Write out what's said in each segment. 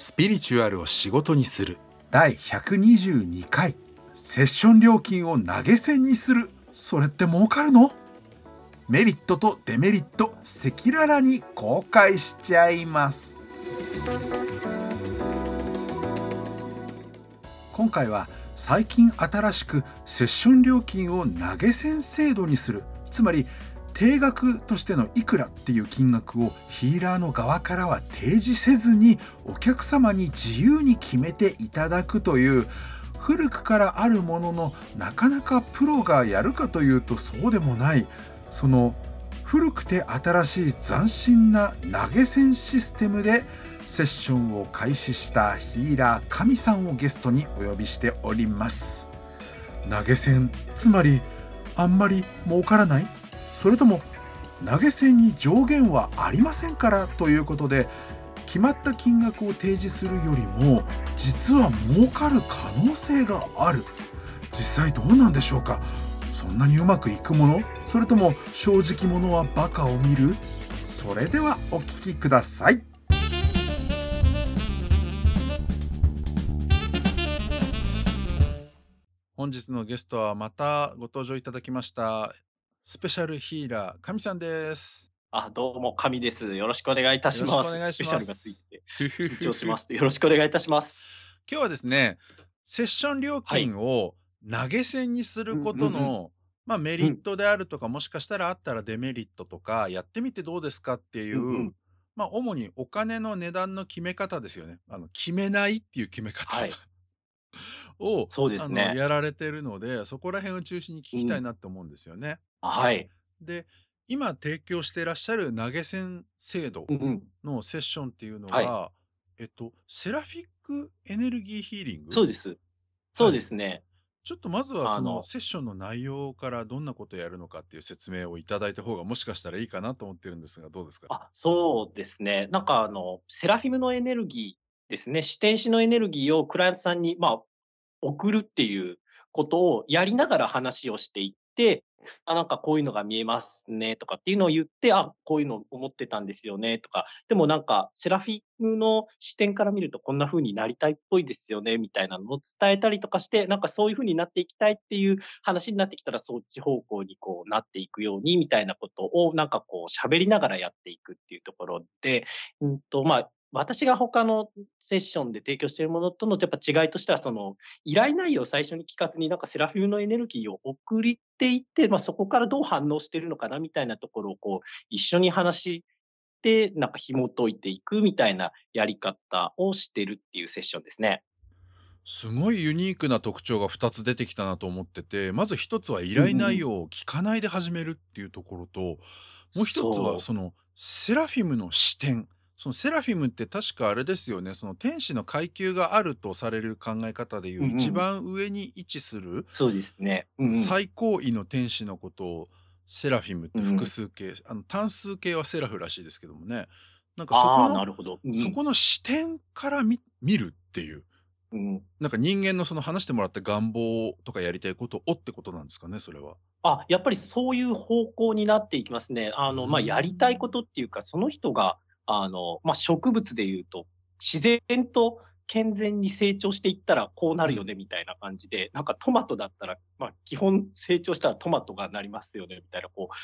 スピリチュアルを仕事にする。第122回。セッション料金を投げ銭にする。それって儲かるの？メリットとデメリット赤裸々に公開しちゃいます。今回は最近新しくセッション料金を投げ銭制度にする。つまり定額としてのいくらっていう金額をヒーラーの側からは提示せずにお客様に自由に決めていただくという古くからあるもののなかなかプロがやるかというとそうでもない。その古くて新しい斬新な投げ銭システムでセッションを開始したヒーラー神さんをゲストにお呼びしております。投げ銭つまりあんまり儲からないそれとも投げ銭に上限はありませんからということで決まった金額を提示するよりも実は儲かる可能性がある。実際どうなんでしょうか？そんなにうまくいくものそれとも正直者はバカを見る？それではお聞きください。本日のゲストはまたご登場いただきましたスペシャルヒーラー神さんですあ、どうも、神です。よろしくお願いいたします。スペシャルがついて緊張します。よろしくお願いいたします。今日はですね、セッション料金を投げ銭にすることの、まあ、メリットであるとか、もしかしたらあったらデメリットとか、やってみてどうですかっていう、うんうん。まあ、主にお金の値段の決め方ですよね。あの、決めないっていう決め方はい。を、そうですね。やられてるので、そこら辺を中心に聞きたいうん。なって思うんですよね。はい。で、今提供していらっしゃる投げ銭制度うんうん。のセッションっていうのはい。は、えっと、セラフィックエネルギーヒーリングそうです。そうはい。ですね。ちょっとまずはそのあのセッションの内容からどんなことをやるのかっていう説明をいただいた方がもしかしたらいいかなと思ってるんですが、どうですか？あ、そうですね。なんかあの、セラフィムのエネルギーですね、視点子のエネルギーをクライアントさんに、まあ、送るっていうことをやりながら話をしていって、あ、なんかこういうのが見えますねとかっていうのを言って、あ、こういうの思ってたんですよねとか、でもなんかセラフィムの視点から見るとこんな風になりたいっぽいですよねみたいなのを伝えたりとかして、なんかそういう風になっていきたいっていう話になってきたら、そっち方向にこうなっていくようにみたいなことをなんかこう喋りながらやっていくっていうところで、うんと、まあ、私が他のセッションで提供しているものとのやっぱ違いとしては、その、依頼内容を最初に聞かずに、なんかセラフィムのエネルギーを送っていって、まあ、そこからどう反応しているのかなみたいなところをこう、一緒に話して、なんか紐解いていくみたいなやり方をしてるっていうセッションですね。すごいユニークな特徴が2つ出てきたなと思ってて、まず1つは依頼うんうんうん。内容を聞かないで始めるっていうところと、もう1つは。そのセラフィムの視点。そのセラフィムって確かあれですよね、その天使の階級があるとされる考え方でいう一うんうん。番上に位置するそうですね。うんうん。最高位の天使のことをセラフィムって複うんうん。数形、あの単数形はセラフらしいですけどもね。なんかそこああ、のなるほど。うんうん。そこの視点からみ見るっていう。うん。なんか人間のその話してもらった願望とかやりたいことをってことなんですかね、それは。あ、やっぱりそういう方向になっていきますね。あの、まあ、やりたいこん。とっていうか、その人が、あの、まあ、植物で言うと、自然と健全に成長していったらこうなうん。るよねみたいな感じで、なんかトマトだったら、まあ、基本成長したらトマトがなりますよねみたいな、こう、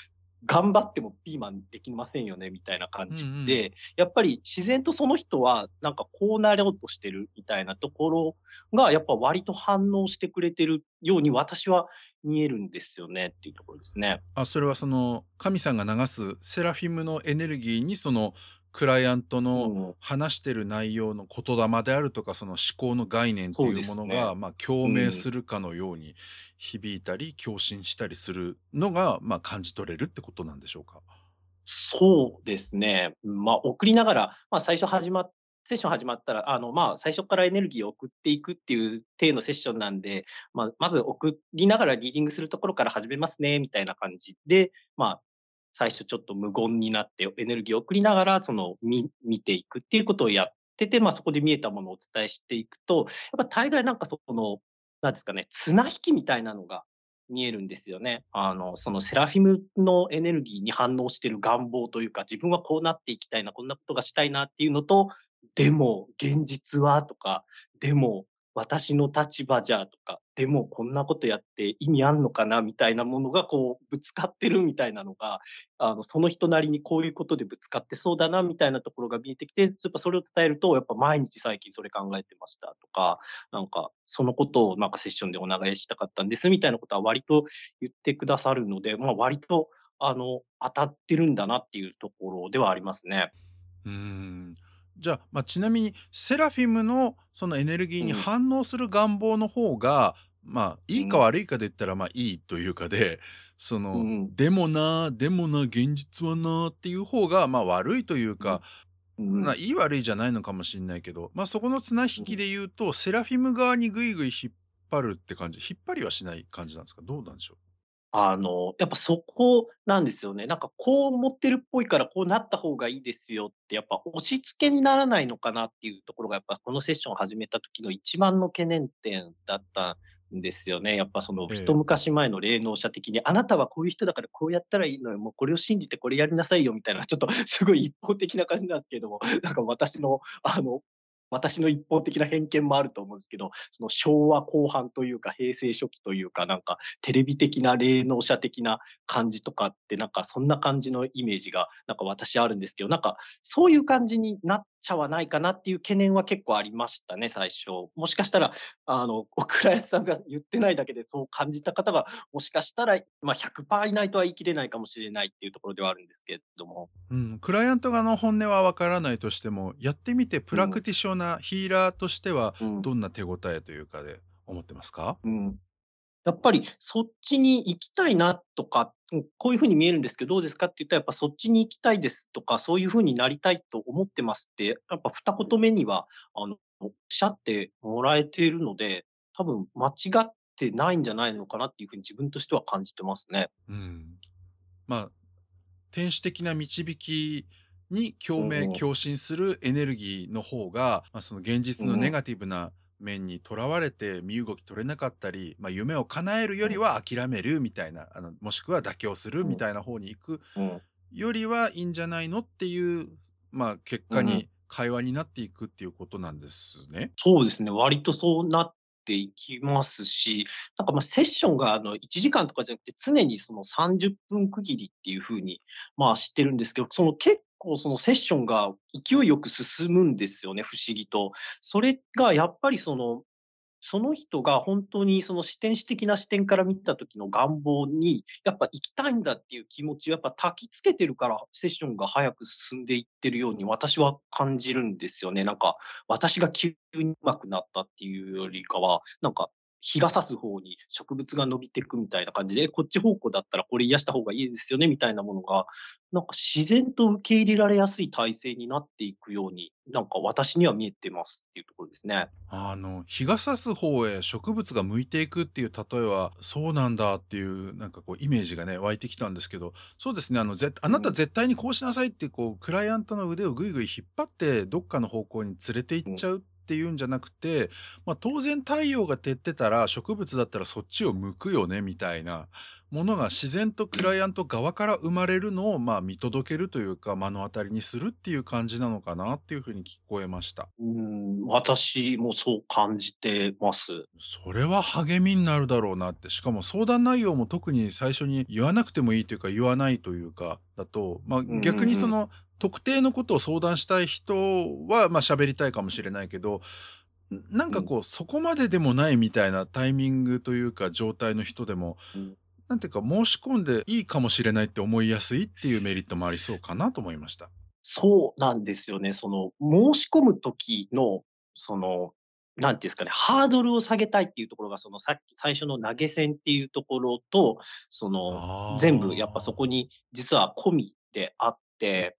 頑張ってもピーマンできませんよねみたいな感うんうん。じで、やっぱり自然とその人はなんかこうなろうとしてるみたいなところが、やっぱ割と反応してくれてるように私は見えるんですよねっていうところですね。あ、それはその神さんが流すセラフィムのエネルギーにそのクライアントのうん、話してる内容の言霊であるとか、その思考の概念っていう。ものが、まあ、共鳴うん。するかのように響いたり、共振したりするのが、まあ、感じ取れるってことなんでしょうか？そうですね。まあ、送りながら、まあ、最初始まっセッション始まったら、あの、まあ、最初からエネルギーを送っていくっていう体のセッションなんで、まあ、まず送りながらリーディングするところから始めますねみたいな感じで、まあ、最初ちょっと無言になってエネルギーを送りながら、その、み見ていくっていうことをやってて、まあ、そこで見えたものをお伝えしていくと、やっぱ大概なんかその、なんですかね、綱引きみたいなのが見えるんですよね。あの、そのセラフィムのエネルギーに反応してる願望というか、自分はこうなっていきたいな、こんなことがしたいなっていうのと、でも現実はとか、でも私の立場じゃとか、でもこんなことやって意味あんのかな？みたいなものがこうぶつかってるみたいなのが、あの、その人なりにこういうことでぶつかってそうだなみたいなところが見えてきて、やっぱそれを伝えると、やっぱ毎日最近それ考えてましたとか、なんかそのことをなんかセッションでお願いしたかったんですみたいなことは割と言ってくださるので、まあ割とあの、当たってるんだなっていうところではありますね。うん。じゃあ、まあ、ちなみにセラフィムのそのエネルギーにうん、反応する願望の方が、まあ、いいかうん、悪いかで言ったら、まあ、いいというかで、その、うん、でもな、でもな、現実はなっていう方が、まあ、悪いといううん、か、うん、まあ、いい悪いじゃないのかもしれないけど、まあ、そこの綱引うん。きで言うと、セラフィム側にぐいぐい引っ張るって感じ、引っ張りはしない感じなんですか？どうなんでしょう？あの、やっぱそこなんですよね。なんかこう思ってるっぽいから、こうなった方がいいですよって、やっぱ押し付けにならないのかなっていうところが、やっぱこのセッションを始めた時の一番の懸念点だったんですよね。やっぱその一ええ。昔前の霊能者的に、あなたはこういう人だからこうやったらいいのよ、もうこれを信じてこれやりなさいよみたいな、ちょっとすごい一方的な感じなんですけれども、なんか私のあの、私の一方的な偏見もあると思うんですけど、その昭和後半というか、平成初期というか、なんかテレビ的な霊能者的な感じとかって、なんかそんな感じのイメージが、なんか私あるんですけど、なんかそういう感じになっちゃわないかなっていう懸念は結構ありましたね、最初。もしかしたら、あの、おクライアントさんが言ってないだけでそう感じた方が、もしかしたら、まあ、100%いないとは言い切れないかもしれないっていうところではあるんですけれども。うん、クライアント側の本音はわからないとしても、やってみてプ、ラクティションナー、ヒーラーとしてはうん、どんな手応えというかで思ってますか？うん。やっぱりそっちに行きたいなとか、うん、こういう風に見えるんですけど、どうですかって言ったら、やっぱそっちに行きたいですとか、そういう風になりたいと思ってますって、やっぱ二言目には、あの、おっしゃってもらえているので、多分間違ってないんじゃないのかなっていう風に自分としては感じてますね。うん。まあ、天使的な導きに共鳴、うん、共振するエネルギーの方が、まあ、その現実のネうん、ガティブな面にとらわれて身動き取れなかったり、まあ、夢を叶えるようん、りは諦めるみたいな、あの、もしくは妥協するうん、みたいな方に行くうん、よりはいいんじゃないのっていう、まあ、結うん。果に会話になっていくっていうことなんですね。そうですね、割とそうなっていきますし、なんか、ま、セッションが、あの、1時間とかじゃなくて、常にその30分区切りっていう風に、まあ、してるんですけど、その結構そのセッションが勢いよく進むんですよね、不思議と。それがやっぱりそのその人が本当にその視点視的な視点から見た時の願望に、やっぱ行きたいんだっていう気持ちをやっぱ焚きつけてるから、セッションが早く進んでいってるように私は感じるんですよね。なんか、私が急に上手くなったっていうよりかは、なんか、日が差す方に植物が伸びていくみたいな感じで、こっち方向だったらこれ癒した方がいいですよねみたいなものが、なんか自然と受け入れられやすい体制になっていくように、なんか私には見えてますっていうところですね。あの、日が差す方へ植物が向いていくっていう例えは、そうなんだっていう、なんかこうイメージがね、湧いてきたんですけど、そうですね、あの、ぜあなたうん、絶対にこうしなさいってこう、クライアントの腕をぐいぐい引っ張って、どっかの方向に連れて行っうん。ちゃうっていうんじゃなくて、まあ、当然太陽が照ってたら、植物だったらそっちを向くよねみたいなものが自然とクライアント側から生まれるのを、まあ、見届けるというか、目の当たりにするっていう感じなのかなっていう風に聞こえました。うーん、私もそう感じてます。それは励みになるだろうなって。しかも相談内容も特に最初に言わなくてもいいというか、言わないというか、だと、ま、うんうんうん。逆にその、特定のことを相談したい人は、ま、喋りたいかもしれないけど、んなんうんかこう、そこまででもないみたいなタイミングというか、状態の人でも、うん。なんていうか、申し込んでいいかもしれないって思いやすいっていうメリットもありそうかなと思いました。そうなんですよね。その、申し込む時の、その、なんていうんですかね、ハードルを下げたいっていうところが、その、さっき最初の投げ銭っていうところと、その、全部やっぱそああ。こに実は込みであって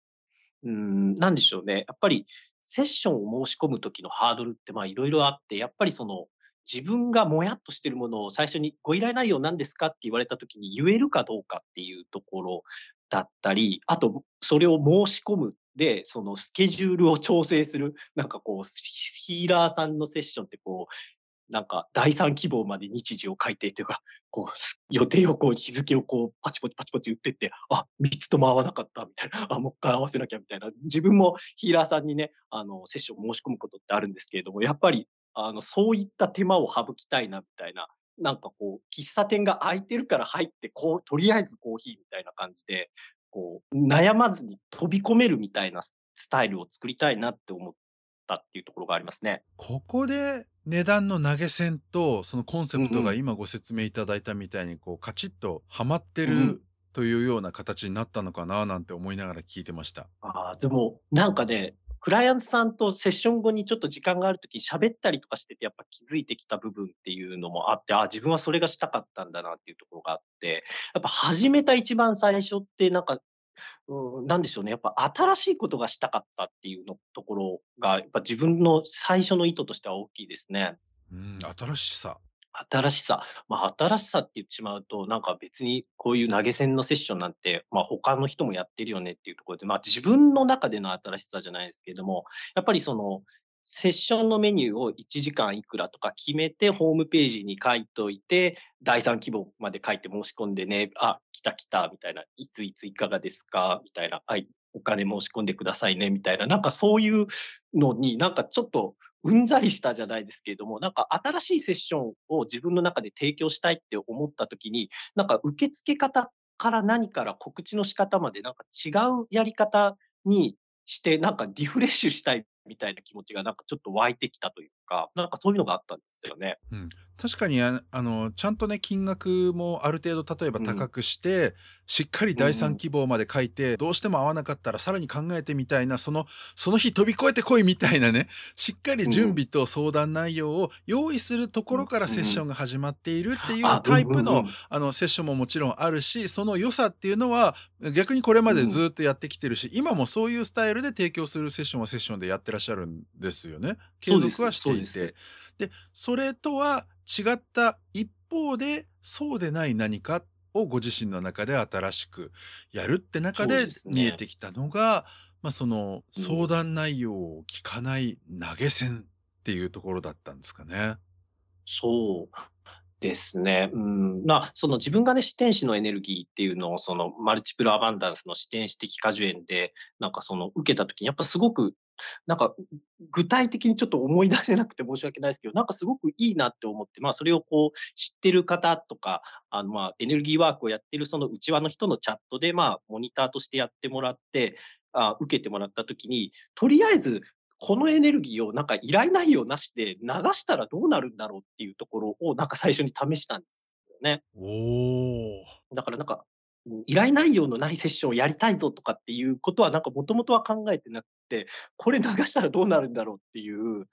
うん、なんでしょうね。やっぱりセッションを申し込む時のハードルって、まあ、いろいろあって、やっぱりその、自分がもやっとしてるものを最初に「ご依頼内容何ですか？」って言われた時に言えるかどうかっていうところだったり、あと、それを申し込むで、そのスケジュールを調整する、なんかこう、ヒーラーさんのセッションってこうなんか第3希望まで日時を書いてというか、こう、予定をこう、日付をこう、パチパチパチパチ打ってって、あ、3つとも合わなかったみたいな、あ、もう一回合わせなきゃみたいな、自分もヒーラーさんにね、あの、セッション申し込むことってあるんですけれども、やっぱり、あの、そういった手間を省きたいなみたいな、なんかこう、喫茶店が空いてるから入って、こう、とりあえずコーヒーみたいな感じで、こう、悩まずに飛び込めるみたいなスタイルを作りたいなって思ったっていうところがありますね。ここで値段の投げ銭とそのコンセプトが今ご説明いただいたみたいにこうカチッとはまってうん。るというような形になったのかななんて思いながら聞いてました。ああ、でも、なんかね、クライアントさんとセッション後にちょっと時間があるとき喋ったりとかしてて、やっぱ気づいてきた部分っていうのもあって、あ自分はそれがしたかったんだなっていうところがあって、やっぱ始めた一番最初ってなんかうん、なんでしょうね、やっぱ新しいことがしたかったっていうのところが、やっぱ自分の最初の意図としては大きいですね。うん、新しさ。新しさ。まあ、新しさって言ってしまうと、なんか別にこういう投げ銭のセッションなんて、まあ、他の人もやってるよねっていうところで、まあ、自分の中での新しさじゃないですけれども、やっぱりその、セッションのメニューを1時間いくらとか決めて、ホームページに書いといて、第3希望まで書いて申し込んでね、あ、来た来た、みたいな、いついついかがですかみたいな、はい、お金申し込んでくださいね、みたいな、なんかそういうのに、なんかちょっとうんざりしたじゃないですけれども、なんか新しいセッションを自分の中で提供したいって思った時に、なんか受付方から何から告知の仕方までなんか違うやり方にして、なんかリフレッシュしたいみたいな気持ちがなんかちょっと湧いてきたというか、なんかそういうのがあったんですよね。うん、確かにああの、ちゃんとね、金額もある程度例えばうん。高くして、しっかり第3うんうん。希望まで書いて、どうしても合わなかったらさらに考えてみたいな、そのその日飛び越えてこいみたいなね、しっかりうんうん。準備と相談内容を用意するところうん。からセッションうんうん。が始まっているっていうタイプの、うんうん。あの、セッションももちろんあるし、その良さっていうのは、逆にこれまでうん。ずっとやってきてるし、今もそういうスタイルで提供するセッションはセッションでやってらっしゃるんですよね。継続はして。いて。で、それとは違った一方で、そうでない何かをご自身の中で新しくやるって中でで見え。てきたのが、まあ、そのうん。相談内容を聞かない投げ銭っていうところだったんですかね。そうですね。うん。まあ、その自分がね、視点子のエネルギーっていうのを、そのマルチプルアバンダンスの視点子的果樹園で、なんかその受けた時にやっぱすごく、なんか、具体的にちょっと思い出せなくて申し訳ないですけど、なんかすごくいいなって思って、まあそれをこう知ってる方とか、あのまあエネルギーワークをやってるその内輪の人のチャットで、まあモニターとしてやってもらって、あ受けてもらった時に、とりあえずこのエネルギーをなんか依頼内容なしで流したらどうなるんだろうっていうところをなんか最初に試したんですよね。おお。だからなんか、うん、依頼内容のないセッションをやりたいぞとかっていうことはなんかもともとは考えてなくて、これ流したらどうなるんだろうっていう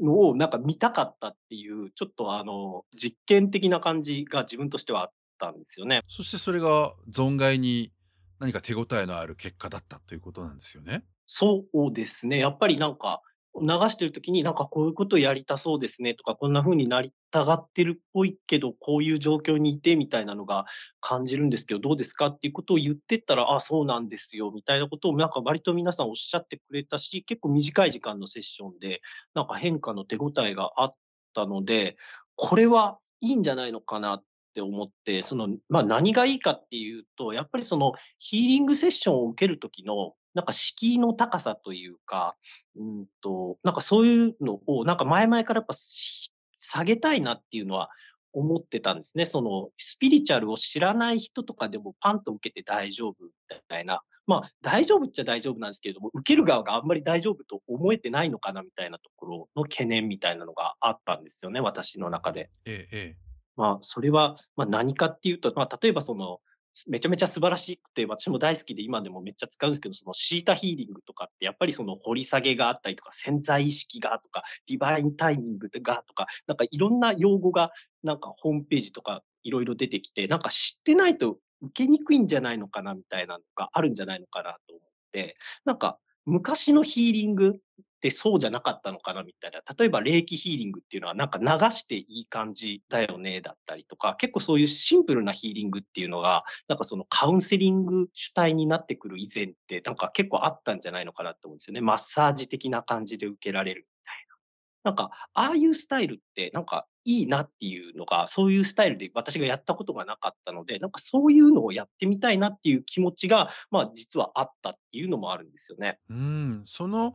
のをなんか見たかったっていう、ちょっとあの、実験的な感じが自分としてはあったんですよね。そしてそれが存外に何か手応えのある結果だったということなんですよね。そうですね。やっぱりなんか、流してる時になんかこういうことやりたそうですねとか、こんな風になりたがってるっぽいけど、こういう状況にいてみたいなのが感じるんですけど、どうですかっていうことを言ってったら、あ、そうなんですよみたいなことをなんか割と皆さんおっしゃってくれたし、結構短い時間のセッションで、なんか変化の手応えがあったので、これはいいんじゃないのかなって思って、その、まあ、何がいいかっていうと、やっぱりそのヒーリングセッションを受ける時のなんか敷居の高さというか、うんと、なんかそういうのを、なんか前々からやっぱ、し下げたいなっていうのは思ってたんですね。そのスピリチュアルを知らない人とかでもパンと受けて大丈夫みたいな。まあ、大丈夫っちゃ大丈夫なんですけれども、受ける側があんまり大丈夫と思えてないのかなみたいなところの懸念みたいなのがあったんですよね、私の中で。ええええ。まあ、それは、まあ、何かっていうと、まあ、例えばその、めちゃめちゃ素晴らしくて、私も大好きで今でもめっちゃ使うんですけど、そのシータヒーリングとかってやっぱりその掘り下げがあったりとか、潜在意識がとか、ディバインタイミングがとか、なんかいろんな用語がなんかホームページとかいろいろ出てきて、なんか知ってないと受けにくいんじゃないのかなみたいなのがあるんじゃないのかなと思って、なんか昔のヒーリングってそうじゃなかったのかなみたいな。例えば霊気ヒーリングっていうのはなんか流していい感じだよねだったりとか、結構そういうシンプルなヒーリングっていうのが、なんかそのカウンセリング主体になってくる以前って、なんか結構あったんじゃないのかなと思うんですよね。マッサージ的な感じで受けられるみたいな。なんか、ああいうスタイルって、なんかいいなっていうのが、そういうスタイルで私がやったことがなかったので、なんかそういうのをやってみたいなっていう気持ちが、まあ、実はあったっていうのもあるんですよね。うん、その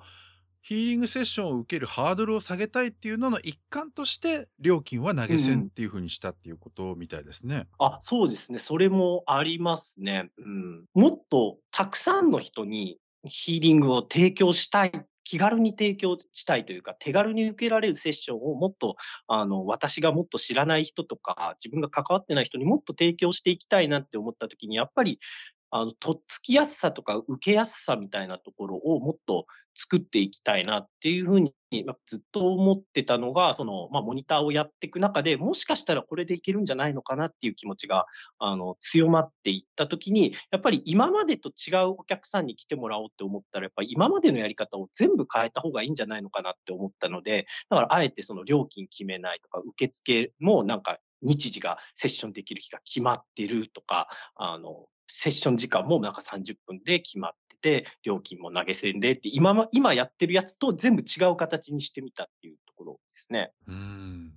ヒーリングセッションを受けるハードルを下げたいっていうのの一環として、料金は投げ銭っていう風にしたっていうことみたいですね。あ、そうですね。それもありますね。うん。もっとたくさんの人にヒーリングを提供したい気軽に提供したいというか、手軽に受けられるセッションをもっと、あの、私がもっと知らない人とか、自分が関わってない人にもっと提供していきたいなって思った時に、やっぱりあの、とっつきやすさとか受けやすさみたいなところをもっと作っていきたいなっていうふうに、ずっと思ってたのが、その、まあ、モニターをやっていく中で、もしかしたらこれでいけるんじゃないのかなっていう気持ちが、あの、強まっていった時に、やっぱり今までと違うお客さんに来てもらおうって思ったら、やっぱり今までのやり方を全部変えた方がいいんじゃないのかなって思ったので、だからあえてその料金決めないとか、受付もなんか日時がセッションできる日が決まってるとか、あの、セッション時間もなんか30分で決まってて、料金も投げ銭でって、今今やってるやつと全部違う形にしてみたっていうところですね。うん。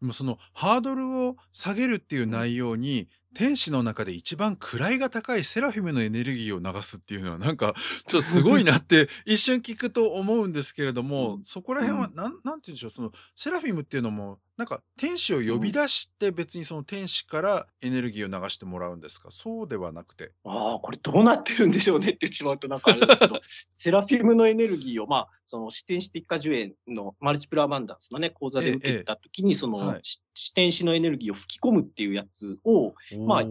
でもそのハードルを下げるっていう内容に、天使の中で一番位が高いセラフィムのエネルギーを流すっていうのはなんか ちょっとすごいなって一瞬聞くと思うんですけれども、そこら辺はなんなんて言うんでしょう、そのセラフィムっていうのもなんか天使を呼び出して別にその天使からエネルギーを流してもらうんですか？そうではなくて。ああ、これどうなってるんでしょうねって言ってしまうとなんかあれですけど、セラフィムのエネルギーを、まあ、その視点視的化受演のマルチプラアバンダンスのね、講座で受けた時に、その、はい、視点視のエネルギーを吹き込むっていうやつを、まあ、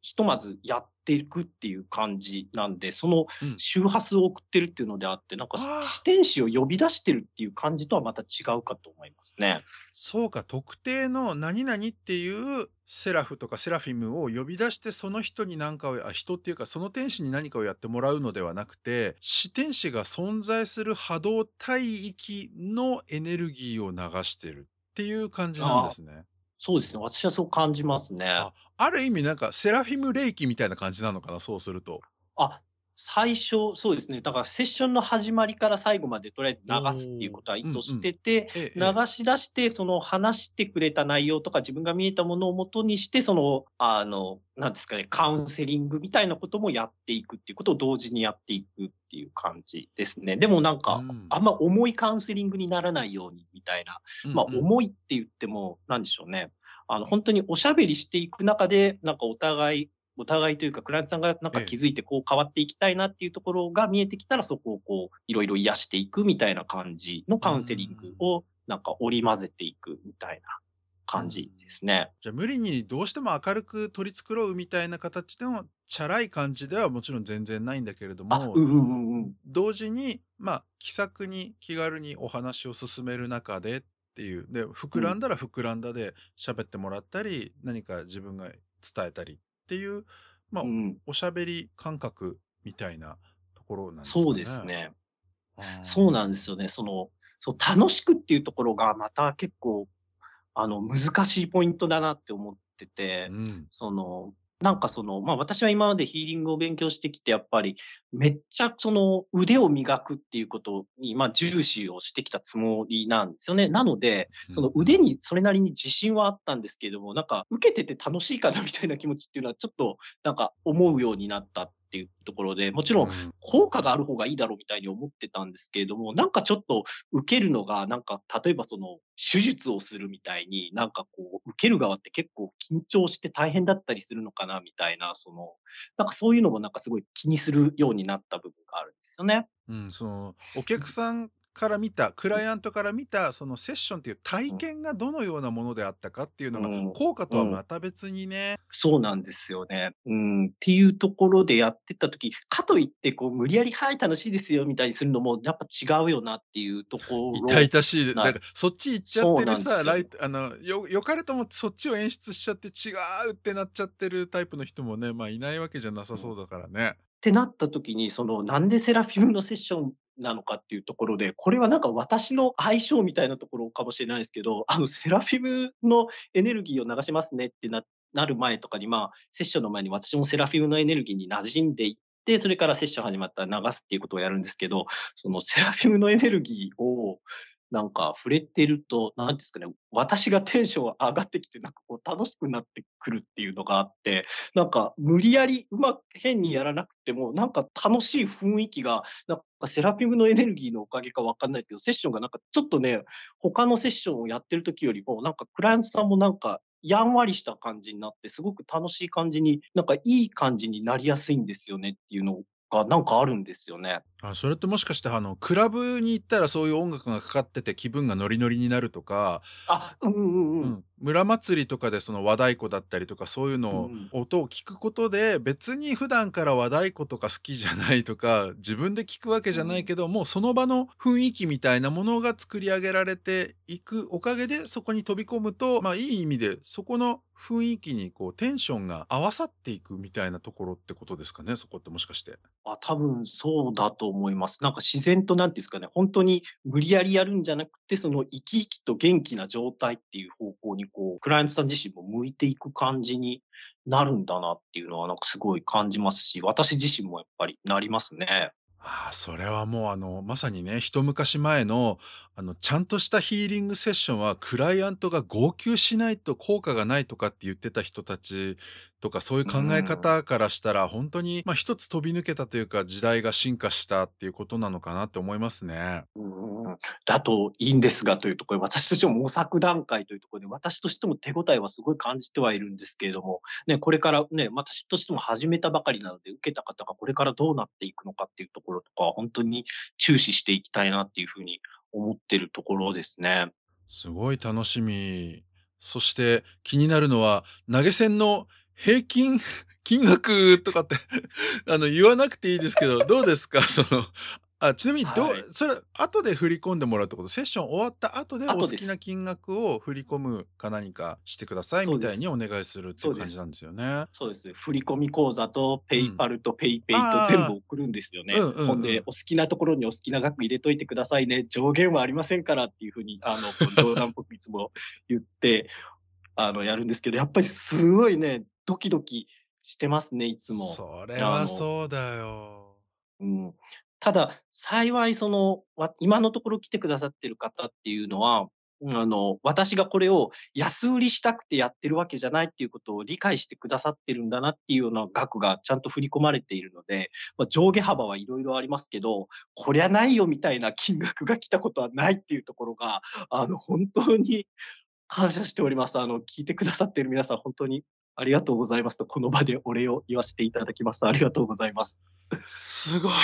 ひとまずやっていくっていう感じなんで、その周波数を送ってるっていうのであって、なんか視点子を呼び出してるっていう感じとはまた違うかと思いますね。そうか、特定の何々っていうセラフとかセラフィムを呼び出して、その人に何かを、あ、人っていうか、その天使に何かをやってもらうのではなくて、視点子が存在する波動帯域のエネルギーを流してるっていう感じなんですね。そうですね、私はそう感じますね。あ、ある意味なんかセラフィム霊気みたいな感じなのかな、そうすると。あ、最初、そうですね。だからセッションの始まりから最後までとりあえず流すっていうことは意図してて、流し出して、その話してくれた内容とか自分が見えたものをもとにして、その、あの、なんですかね、カウンセリングみたいなこともやっていくっていうことを同時にやっていくっていう感じですね。でもなんか、あんま重いカウンセリングにならないようにみたいな、まあ重いって言っても、なんでしょうね。あの、本当におしゃべりしていく中で、なんかお互いお互いというか、クライアントさんがなんか気づいてこう変わっていきたいなっていうところが見えてきたら、そこをこう、いろいろ癒していくみたいな感じのカウンセリングをなんか織り交ぜていくみたいな感じですね。じゃあ無理にどうしても明るく取り繕うみたいな形でのチャラい感じではもちろん全然ないんだけれども、うんうんうん、同時に、まあ、気さくに気軽にお話を進める中でっていう、で、膨らんだら膨らんだで喋ってもらったり、何か自分が伝えたりっていう、まあ、うん、おしゃべり感覚みたいなところなんですね。そうですね。そうなんですよね。その、そう楽しくっていうところがまた結構、あの、難しいポイントだなって思ってて、うん、その、なんかその、まあ私は今までヒーリングを勉強してきて、やっぱりめっちゃその腕を磨くっていうことに、まあ重視をしてきたつもりなんですよね。なので、その腕にそれなりに自信はあったんですけれども、なんか受けてて楽しいかなみたいな気持ちっていうのはちょっとなんか思うようになったっていうところで、もちろん効果がある方がいいだろうみたいに思ってたんですけれども、なんかちょっと受けるのが、なんか例えばその手術をするみたいに、なんかこう受ける側って結構緊張して大変だったりするのかなみたいな、その、なんかそういうのもなんかすごい気にするようになった部分があるんですよね。うん、そのお客さんから見た、クライアントから見た、そのセッションっていう体験がどのようなものであったかっていうのが、効果とはまた別にね。そうなんですよね。うん、っていうところでやってった時、かといって、こう、無理やり、はい、楽しいですよみたいにするのも、やっぱ違うよなっていうところ。痛々しい。なんか、そっち行っちゃってるさ、ライト、あの、よ、よかれともそっちを演出しちゃって違うってなっちゃってるタイプの人もね、まあいないわけじゃなさそうだからね。ってなった時に、その、なんでセラフィムのセッションなのかっていうところで、これはなんか私の相性みたいなところかもしれないですけど、あの、セラフィムのエネルギーを流しますねってななる前とかに、まあ、セッションの前に私もセラフィムのエネルギーに馴染んでいって、それからセッション始まったら流すっていうことをやるんですけど、そのセラフィムのエネルギーを、なんか触れてると、なんですかね、私がテンション上がってきて、なんかこう楽しくなってくるっていうのがあって、なんか無理やりうまく変にやらなくても、なんか楽しい雰囲気が、なんかセラフィムのエネルギーのおかげかわかんないですけど、セッションがなんかちょっとね、他のセッションをやってる時よりも、なんかクライアントさんもなんかやんわりした感じになって、すごく楽しい感じに、なんかいい感じになりやすいんですよねっていうのをがなんかあるんですよね。あ、それってもしかして、あの、クラブに行ったらそういう音楽がかかってて気分がノリノリになるとか、あ、うんうんうん。うん、村祭りとかでその和太鼓だったりとかそういうのをうん。音を聞くことで、別に普段から和太鼓とか好きじゃないとか、自分で聞くわけじゃないうん。けど、もうその場の雰囲気みたいなものが作り上げられていくおかげで、そこに飛び込むと、まあ、いい意味でそこの雰囲気にこうテンションが合わさっていくみたいなところってことですかね、そこってもしかして。あ、多分そうだと思います。なんか自然となんていうんですかね、ほんとに無理やりやるんじゃなくて、その生き生きと元気な状態っていう方向にこう、クライアントさん自身も向いていく感じになるんだなっていうのはなんかすごい感じますし、私自身もやっぱりなりますね。ああ、それはもうあの、まさにね、一昔前の、あの、ちゃんとしたヒーリングセッションは、クライアントが号泣しないと効果がないとかって言ってた人たちとか、そういう考えん。方からしたら、本当に、ま、一つ飛び抜けたというか、時代が進化したっていうことなのかなって思いますね。うん。だといいんですがというところで、私としても模索段階というところで、私としても手応えはすごい感じてはいるんですけれども、ね、これからね、私としても始めたばかりなので、受けた方がこれからどうなっていくのかっていうところとか、本当に注視していきたいなっていうふうに思ってるところですね。すごい楽しみ。そして気になるのは、投げ銭の平均 金額とかって あの、言わなくていいですけど、どうですか？その、あ、ちなみにどはい。うそれ後で振り込んでもらうってこと、セッション終わった後でお好。きな金額を振り込むか何かしてくださいみたいに。お願いするっていう。感じなんですよね。そうです。振込口座とペうん。イパルとペイペイと全部送るんですよね。うんうんほんで、うん。お好きなところにお好きな額入れといてくださいね、上限はありませんからっていう風に、あの、冗談っぽくいつも言って、あの、やるんですけど、やっぱりすごいね、ドキドキしてますね、いつも。それはそうだよ。うん。ただ、幸いその、今のところ来てくださってる方っていうのは、あの、私がこれを安売りしたくてやってるわけじゃないっていうことを理解してくださってるんだなっていうような額がちゃんと振り込まれているので、ま、上下幅はいろいろありますけど、こりゃないよみたいな金額が来たことはないっていうところが、あの、本当に感謝しております。あの、聞いてくださってる皆さん、本当にありがとうございますと、この場でお礼を言わせていただきます。ありがとうございます。すごい。い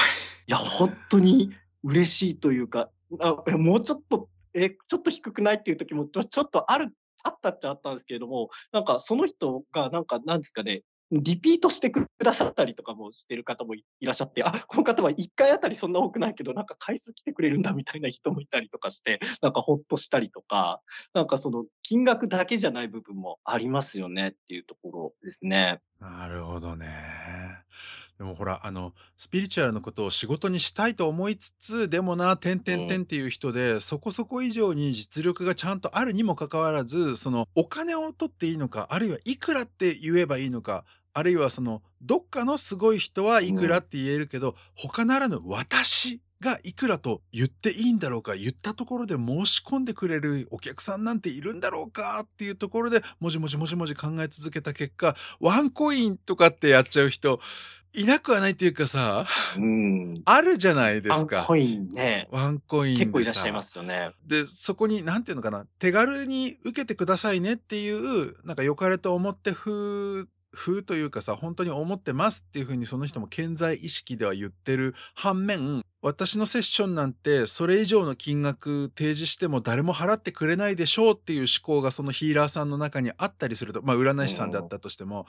や、ほんとに嬉しいというか、あ、え、もうちょっと、え、ちょっと低くないっていう時も、ちょちょっとあるあったっちゃあったんですけれども、なんかその人がなんか、なんですかね、リピートしてくださったりとかもしてる方もいらっしゃって、あ、この方は1回あたりそんな多くないけど、なんか回数来てくれるんだみたいな人もいたりとかして、なんかほっとしたりとか、なんかその金額だけじゃない部分もありますよねっていうところですね。なるほどね。でもほら、あの、スピリチュアルのことを仕事にしたいと思いつつ、でもな、てんてんてん。っていう人で、そこそこ以上に実力がちゃんとあるにもかかわらず、その、お金を取っていいのか、あるいはいくらって言えばいいのか、あるいはその、どっかのすごい人はいくうん。らって言えるけど、他ならぬ私がいくらと言っていいんだろうか、言ったところで申し込んでくれるお客さんなんているんだろうかっていうところで、もじもじもじもじ考え続けた結果、ワンコインとかってやっちゃう人、いなくはないっていうかさ、うーん。あるじゃないですか。ワンコインね、ワンコイン結構いらっしゃいま。すよね。で、そこに何ていうのかな、手軽に受けてくださいねっていう、なんか良かれと思って風風というかさ、ほんとに思ってますっていう風にその人も健在意識では言ってる反面、私のセッションなんてそれ以上の金額提示しても誰も払ってくれないでしょうっていう思考がそのヒーラーさんの中にあったりすると、ま、占い師さんであっうん。たとしても、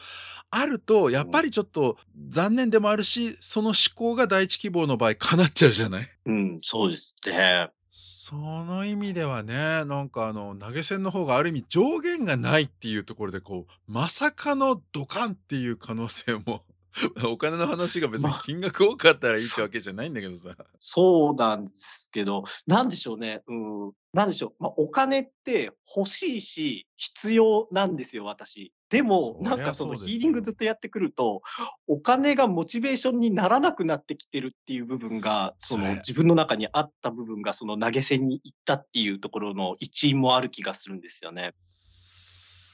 あるとやっぱうん。りちょっと残念でもあるし、その思考が第一希望の場合叶っちゃうじゃない？うん、そうですね。その意味ではね、なんかあの投げ銭の方がある意味上限がないっていうところでこう、まさかのドカンっていう可能性も お金の話が別にま、金額多かったらいいってそわけじゃないんだけどさ。そうなんですけど、なんでしょうね、うん、なんでしょう、ま、お金って欲しいし、必要なんですよ、私。でも、なんかそのヒーリングずっとやってくると、お金がモチベーションにならなくなってきてるっていう部分が、その自分の中にあった部分が、その投げ銭に行ったっていうところの一因もある気がするんですよね。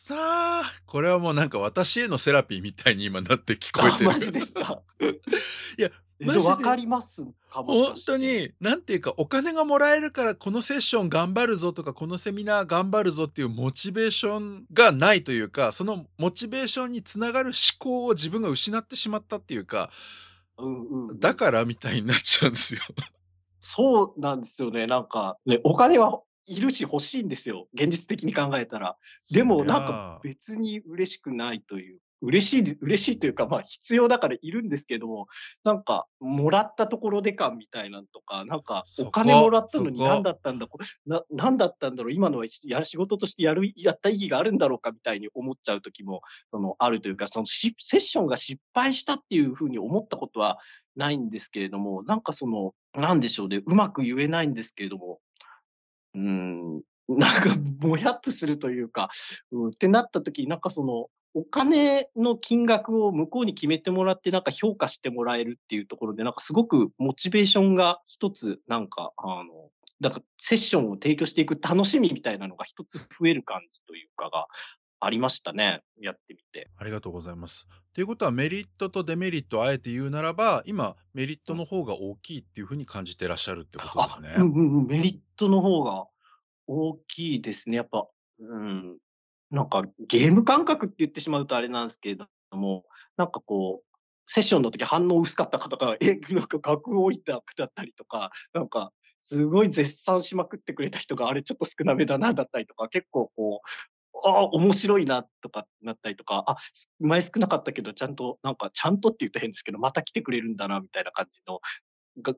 さあ、これはもうなんか私へのセラピーみたいに今なって聞こえあ、てる。マジですか？いや、え、マジででわかりますか？もし本。当に、なんていうか、お金がもらえるからこのセッション頑張るぞとか、このセミナー頑張るぞっていうモチベーションがないというか、そのモチベーションにつながる思考を自分が失ってしまったっていうか、うんうんうん。だからみたいになっちゃうんですよ。そうなんですよね。なんか、ね、お金はいるし欲しいんですよ、現実的に考えたら。でもなんか別に嬉しくないという、嬉しい嬉しいというか、まあ必要だからいるんですけども、なんかもらったところで感みたいなんとか、なんかお金もらったのに何だったんだ、な何だったんだろう、今のはや仕事としてやるやった意義があるんだろうかみたいに思っちゃう時も、そのあるというか、そのしセッションが失敗したっていう風に思ったことはないんですけれども、なんかその、なんでしょうね、うまく言えないんですけれども、うん、なんかぼやっとするというか、うん、ってなった時に、なんかその、お金の金額を向こうに決めてもらって、なんか評価してもらえるっていうところで、なんかすごくモチベーションが一つ、なんか、あの、なんかセッションを提供していく楽しみみたいなのが一つ増える感じというかがありましたね、やってみて。ありがとうございます。ということはメリットとデメリットをあえて言うならば、今メリットの方が大きいっていうふうに感じてらっしゃるってことですあ、ね。うんうんうん、メリットの方が大きいですね。やっぱ、うん、なんかゲーム感覚って言ってしまうとあれなんですけれども、なんかこう、セッションの時反応薄かった方が、え、なんか額多いだだったりとか、なんかすごい絶賛しまくってくれた人が、あれちょっと少なめだなだったりとか、結構こう、ああ、面白いなとかなったりとか、あ、前少なかったけど、ちゃんと、なんかちゃんとって言うと変ですけど、また来てくれるんだなみたいな感じの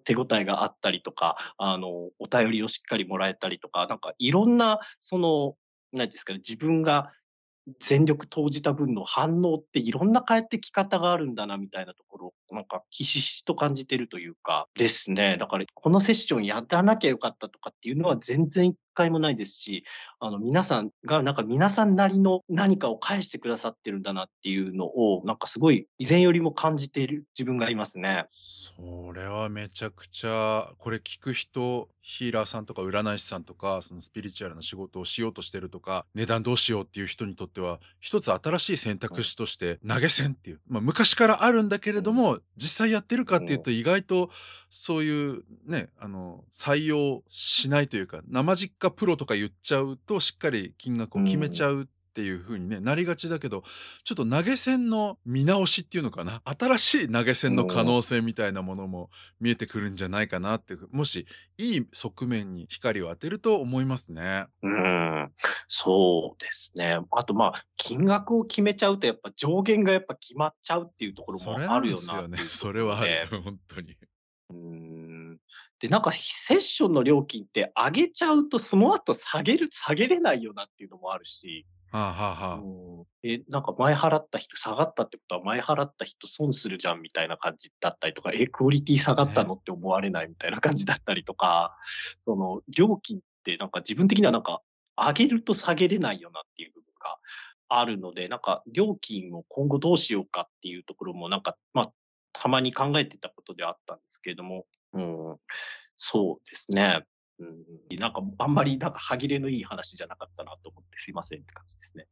手応えがあったりとか、あの、お便りをしっかりもらえたりとか、なんかいろんな、その、なんですかね、自分が全力投じた分の反応っていろんな返ってき方があるんだなみたいなところを、なんかひしひしと感じてるというか、ですね。だから、このセッションやらなきゃよかったとかっていうのは全然回もないですし、あの、皆さんが、なんか皆さんなりの何かを返してくださってるんだなっていうのを、なんかすごい以前よりも感じている自分がいますね。それはめちゃくちゃ、これ聞く人、ヒーラーさんとか占い師さんとか、そのスピリチュアルな仕事をしようとしてるとか、値段どうしようっていう人にとっては、一つ新しい選択肢として投げ銭っていう、まあ昔からあるんだけれども、実際やってるかっていうと意外とそういうね、あの、採用しないというか、生実家プロとか言っちゃうと、しっかり金額を決めちゃうっていう風にね、なりがちだけど、ちょっと投げ銭の見直しっていうのかな、新しい投げ銭の可能性みたいなものも見えてくるんじゃないかなってもしいい側面に光を当てると思いますね。うーん、そうですね。あと、まあ、金額を決めちゃうとやっぱ上限がやっぱ決まっちゃうっていうところもそれなんあるよですよね。それはあるで。。本当に。うーん。で、なんかセッションの料金って上げちゃうとその後下げる下げれないよなっていうのもあるし。はあはあはあ。うん。え、なんか前払った人下がったってことは前払った人損するじゃんみたいな感じだったりとか、え、クオリティ下がったね。のって思われないみたいな感じだったりとか、その料金ってなんか自分的にはなんか上げると下げれないよなっていう部分があるので、なんか料金を今後どうしようかっていうところもなんか、まあ、たまに考えてたことではあったんですけれども、うん、そうですね。うん、なんかあんまりなんか歯切れのいい話じゃなかったなと思ってすいませんって感じですね。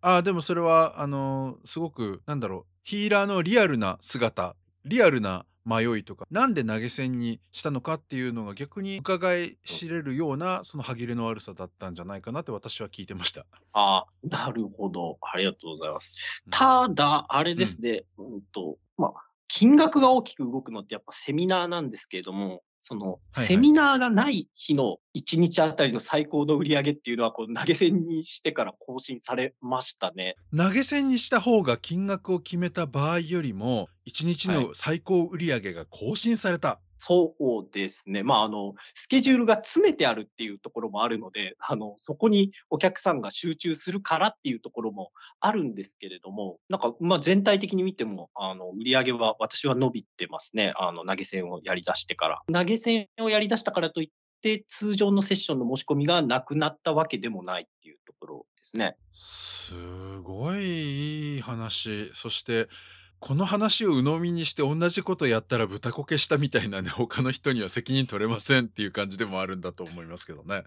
ああ、でもそれは、あの、すごく、なんだろう、ヒーラーのリアルな姿、リアルな迷いとか、なんで投げ銭にしたのかっていうのが逆に伺い知れるような、その歯切れの悪さだったんじゃないかなって私は聞いてました。ああ、なるほど。ありがとうございます。うん。ただ、あれうん。ですね、うんと、まあ、金額が大きく動くのってやっぱセミナーなんですけれども、その、はいはい。セミナーがない日の1日あたりの最高の売り上げっていうのは、こう投げ銭にしてから更新されましたね。投げ銭にした方が金額を決めた場合よりも、1日はい。の最高売上が更新された。そうですね。まあ、あの、スケジュールが詰めてあるっていうところもあるので、あの、そこにお客さんが集中するからっていうところもあるんですけれども、なんか、まあ、全体的に見ても、あの、売り上げは私は伸びてますね。あの、投げ銭をやり出してから。投げ銭をやり出したからといって通常のセッションの申し込みがなくなったわけでもないっていうところですね。すごいいい話。そしてこの話を鵜呑みにして同じことやったら豚こけしたみたいなね、他の人には責任取れませんっていう感じでもあるんだと思いますけどね。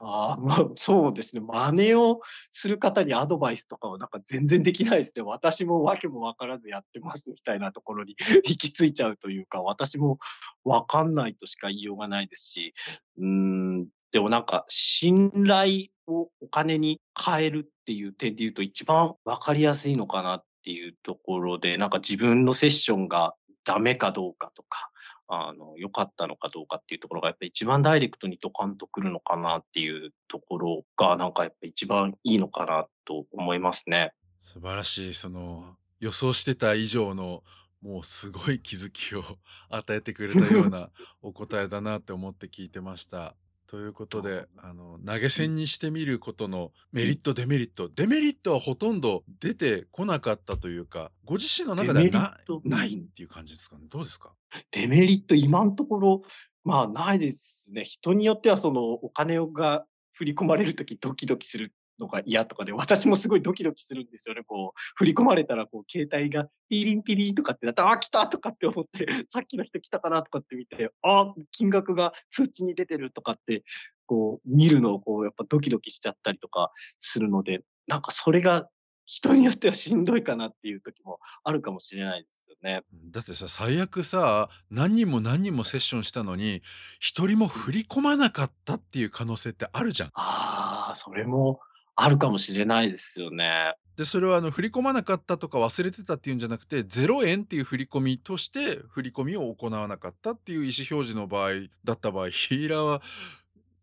ああ、まあ、そうですね。真似をする方にアドバイスとかはなんか全然できないですね。私も訳も分からずやってますみたいなところに行き着いちゃうというか、私も分かんないとしか言いようがないですし、うん、でもなんか信頼をお金に変えるっていう点で言うと一番分かりやすいのかなっていうところで、なんか自分のセッションがダメかどうかとか、あの、良かったのかどうかっていうところがやっぱり一番ダイレクトにドカンとくるのかなっていうところが、なんかやっぱ一番いいのかなと思いますね。素晴らしい。その予想してた以上のもうすごい気づきを 与えてくれたようなお答えだなって思って聞いてました。ということで、あの、投げ銭にしてみることのメリット、デメリット。デメリットはほとんど出てこなかったというか、ご自身の中ではないっうんていう感じですかね？どうですか？デメリット、今のところ、まあ、ないですね。人によってはそのお金が振り込まれるときドキドキするのが嫌とかで、私もすごいドキドキするんですよね。こう、振り込まれたらこう携帯がピリンピリンとかってなったら、あ、来たとかって思って、さっきの人来たかなとかって見て、あ、金額が通知に出てるとかって、こう見るのをこうやっぱドキドキしちゃったりとかするので、なんかそれが人によってはしんどいかなっていう時もあるかもしれないですよね。うん、だってさ、最悪さ、何人も何人もセッションしたのに、一人も振り込まなかったっていう可能性ってあるじゃん。ああ、それもあるかもしれないですよね。で、それはあの振り込まなかったとか忘れてたっていうんじゃなくて、0円っていう振り込みとして振り込みを行わなかったっていう意思表示の場合だった場合、ヒーラーは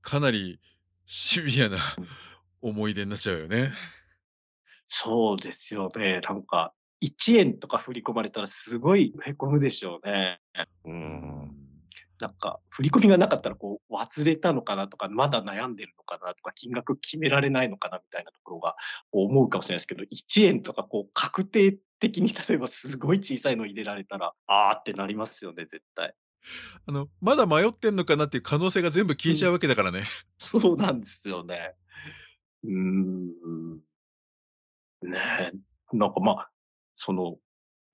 かなりシビアな思い出になっちゃうよね。そうですよね。なんか、1円とか振り込まれたらすごいへこむでしょうね。う。うんん。なんか、振り込みがなかったらこう、忘れたのかなとか、まだ悩んでるのかなとか、金額決められないのかなみたいなところが思うかもしれないですけど、1円とかこう、確定的に例えばすごい小さいの入れられたら、あーってなりますよね、絶対。あの、まだ迷ってんのかなっていう可能性が全部消えちゃうわけだからね。そうなんですよね。うーん。ねえ、なんかまあ、その、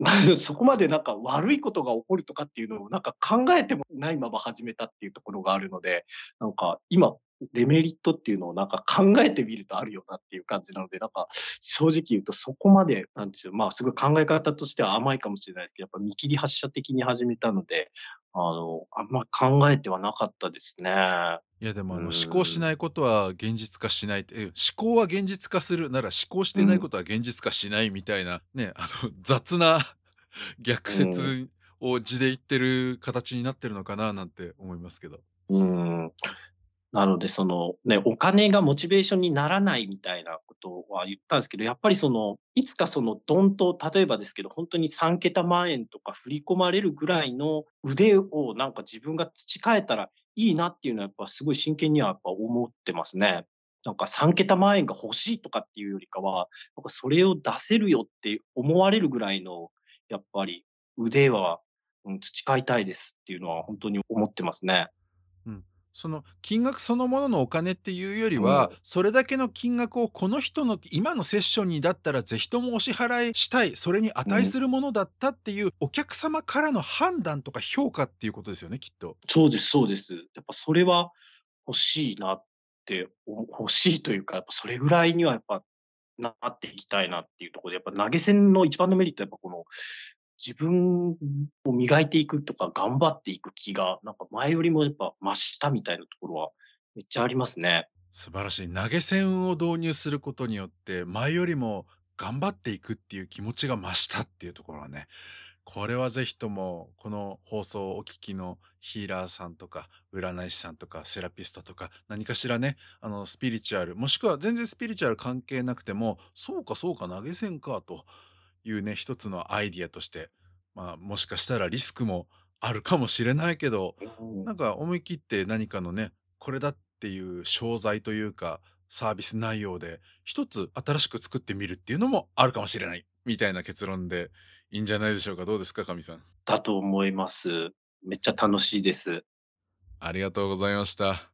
そこまでなんか悪いことが起こるとかっていうのをなんか考えてもないまま始めたっていうところがあるので、なんか今、デメリットっていうのをなんか考えてみるとあるよなっていう感じなので、なんか正直言うとそこまで、なんでしょう、まあすごい考え方としては甘いかもしれないですけど、やっぱ見切り発車的に始めたので、あの、あんま考えてはなかったですね。いやでもあの思考しん。ないことは現実化しないって、え、思考は現実化するなら思考してないことは現実化しないみたいな、ね、あの 雑な逆うん。説を字で言ってる形になってるのかななんて思いますけど。うーん。なので、その、ね、お金がモチベーションにならないみたいなことは言ったんですけど、やっぱりその、いつかその、どんと、例えばですけど、本当に3桁万円とか振り込まれるぐらいの腕をなんか自分が培えたらいいなっていうのはやっぱすごい真剣にはやっぱ思ってますね。なんか3桁万円が欲しいとかっていうよりかは、なんかそれを出せるよって思われるぐらいの、やっぱり腕は、うん、培いたいですっていうのは本当に思ってますね。うん。その金額そのもののお金っていうよりうん。は、それだけの金額をこの人の今のセッションにだったらぜひともお支払いしたい、それにうん。値するものだったっていうお客様からの判断とか評価っていうことですよね、きっと。そうですそうです。やっぱそれは欲しいなってお欲しいというか、やっぱそれぐらいにはやっぱなっていきたいなっていうところで、やっぱ投げ銭の一番のメリットはやっぱこの、自分を磨いていくとか頑張っていく気が、なんか前よりもやっぱ増したみたいなところはめっちゃありますね。素晴らしい。投げ銭を導入することによって、前よりも頑張っていくっていう気持ちが増したっていうところはね、これはぜひともこの放送をお聞きのヒーラーさんとか占い師さんとかセラピストとか何かしらねあのスピリチュアルもしくは全然スピリチュアル関係なくてもそうかそうか投げ銭かというね一つのアイディアとしてまあもしかしたらリスクもあるかもしれないけどうん。なんか思い切って何かのねこれだっていう商材というかサービス内容で一つ新しく作ってみるっていうのもあるかもしれないみたいな結論でいいんじゃないでしょうか。どうですか、かみさん。だと思います。めっちゃ楽しいです。ありがとうございました。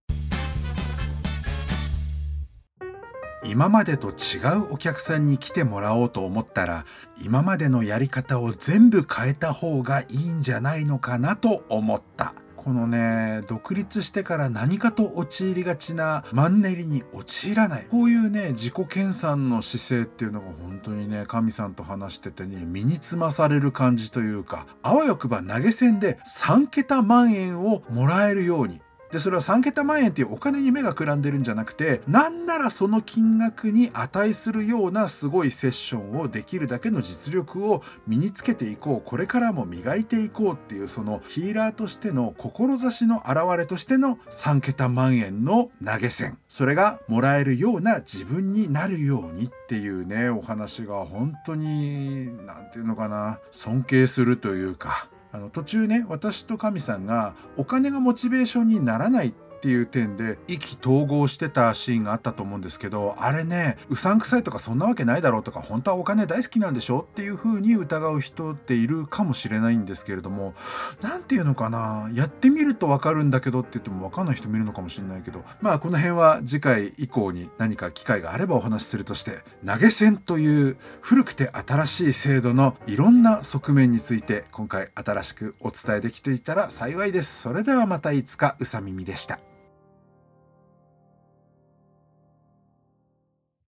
今までと違うお客さんに来てもらおうと思ったら今までのやり方を全部変えた方がいいんじゃないのかなと思った。このね独立してから何かと陥りがちなマンネリに陥らない。こういうね自己研鑽の姿勢っていうのが本当にね神さんと話しててね身につまされる感じというかあわよくば投げ銭で3桁万円をもらえるようにでそれは3桁万円っていうお金に目がくらんでるんじゃなくてなんならその金額に値するようなすごいセッションをできるだけの実力を身につけていこう。これからも磨いていこうっていうそのヒーラーとしての志の表れとしての3桁万円の投げ銭。それがもらえるような自分になるようにっていうねお話が本当に何て言うのかな尊敬するというか。あの途中ね私と神さんがお金がモチベーションにならないってっていう点で意気投合してたシーンがあったと思うんですけどあれねうさんくさいとかそんなわけないだろうとか本当はお金大好きなんでしょっていう風に疑う人っているかもしれないんですけれども何て言うのかなやってみると分かるんだけどって言っても分かんない人もいるのかもしれないけどまあこの辺は次回以降に何か機会があればお話しするとして投げ銭という古くて新しい制度のいろんな側面について今回新しくお伝えできていたら幸いです。それではまたいつかうさ耳でした。